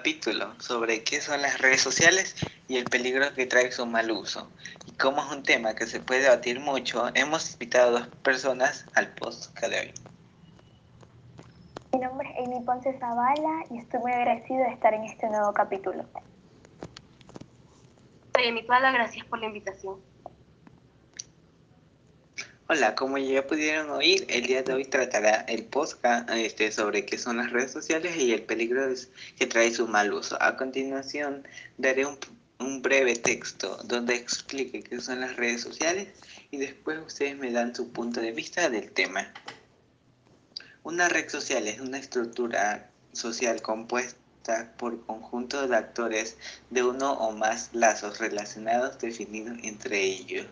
capítulo sobre qué son las redes sociales y el peligro que trae su mal uso. Y como es un tema que se puede debatir mucho, hemos invitado a dos personas al podcast de hoy. Mi nombre es Amy Ponce Zavala y estoy muy agradecido de estar en este nuevo capítulo. Soy Amy Tuala, gracias por la invitación. Hola, como ya pudieron oír, el día de hoy tratará el podcast este, sobre qué son las redes sociales y el peligro que trae su mal uso. A continuación, daré un, un breve texto donde explique qué son las redes sociales y después ustedes me dan su punto de vista del tema. Una red social es una estructura social compuesta por conjuntos de actores de uno o más lazos relacionados definidos entre ellos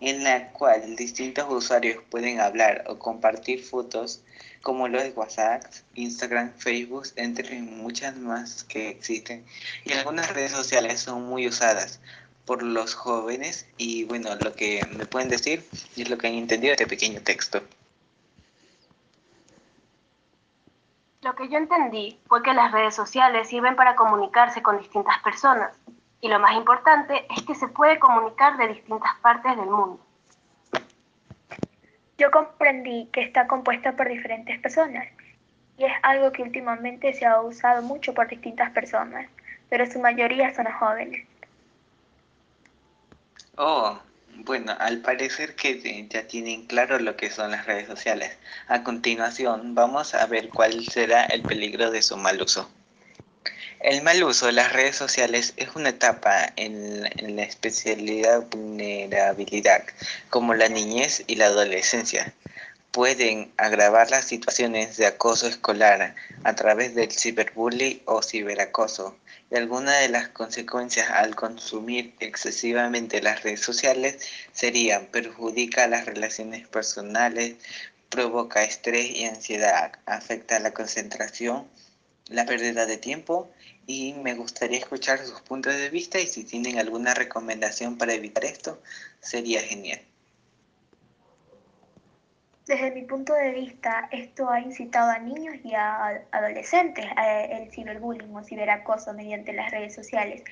en la cual distintos usuarios pueden hablar o compartir fotos como los de WhatsApp, Instagram, Facebook, entre muchas más que existen. Y algunas redes sociales son muy usadas por los jóvenes y bueno, lo que me pueden decir es lo que han entendido de este pequeño texto. Lo que yo entendí fue que las redes sociales sirven para comunicarse con distintas personas y lo más importante es que se puede comunicar de distintas partes del mundo. Yo comprendí que está compuesta por diferentes personas y es algo que últimamente se ha usado mucho por distintas personas, pero su mayoría son jóvenes. Oh, bueno, al parecer que ya tienen claro lo que son las redes sociales. A continuación, vamos a ver cuál será el peligro de su mal uso. El mal uso de las redes sociales es una etapa en, la especialidad vulnerabilidad, como la niñez y la adolescencia. Pueden agravar las situaciones de acoso escolar a través del ciberbullying o ciberacoso. Y algunas de las consecuencias al consumir excesivamente las redes sociales serían perjudica las relaciones personales, provoca estrés y ansiedad, afecta la concentración, la pérdida de tiempo y me gustaría escuchar sus puntos de vista y si tienen alguna recomendación para evitar esto, sería genial. Desde mi punto de vista, esto ha incitado a niños y a adolescentes a el ciberbullying o ciberacoso mediante las redes sociales,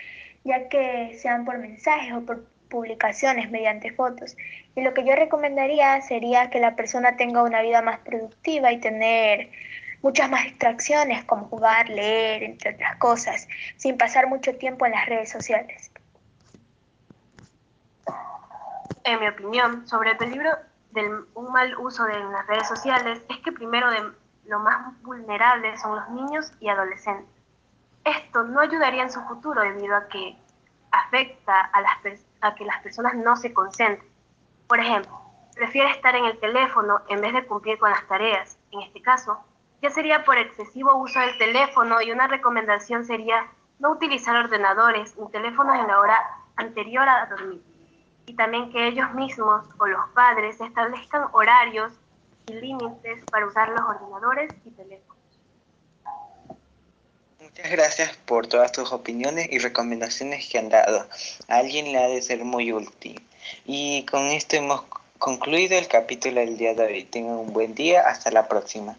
ya que sean por mensajes o por publicaciones mediante fotos. Y lo que yo recomendaría sería que la persona tenga una vida más productiva y tener muchas más distracciones como jugar, leer, entre otras cosas, sin pasar mucho tiempo en las redes sociales. En mi opinión, sobre el peligro de un mal uso de las redes sociales es que primero de lo más vulnerables son los niños y adolescentes. Esto no ayudaría en su futuro debido a que afecta a, las a que las personas no se concentren. Por ejemplo, prefiere estar en el teléfono en vez de cumplir con las tareas. En este caso, ya sería por excesivo uso del teléfono y una recomendación sería no utilizar ordenadores ni teléfonos en la hora anterior a dormir. Y también que ellos mismos o los padres establezcan horarios y límites para usar los ordenadores y teléfonos. Muchas gracias por todas tus opiniones y recomendaciones que han dado. A alguien le ha de ser muy útil. Y con esto hemos concluido el capítulo del día de hoy. Tengan un buen día. Hasta la próxima.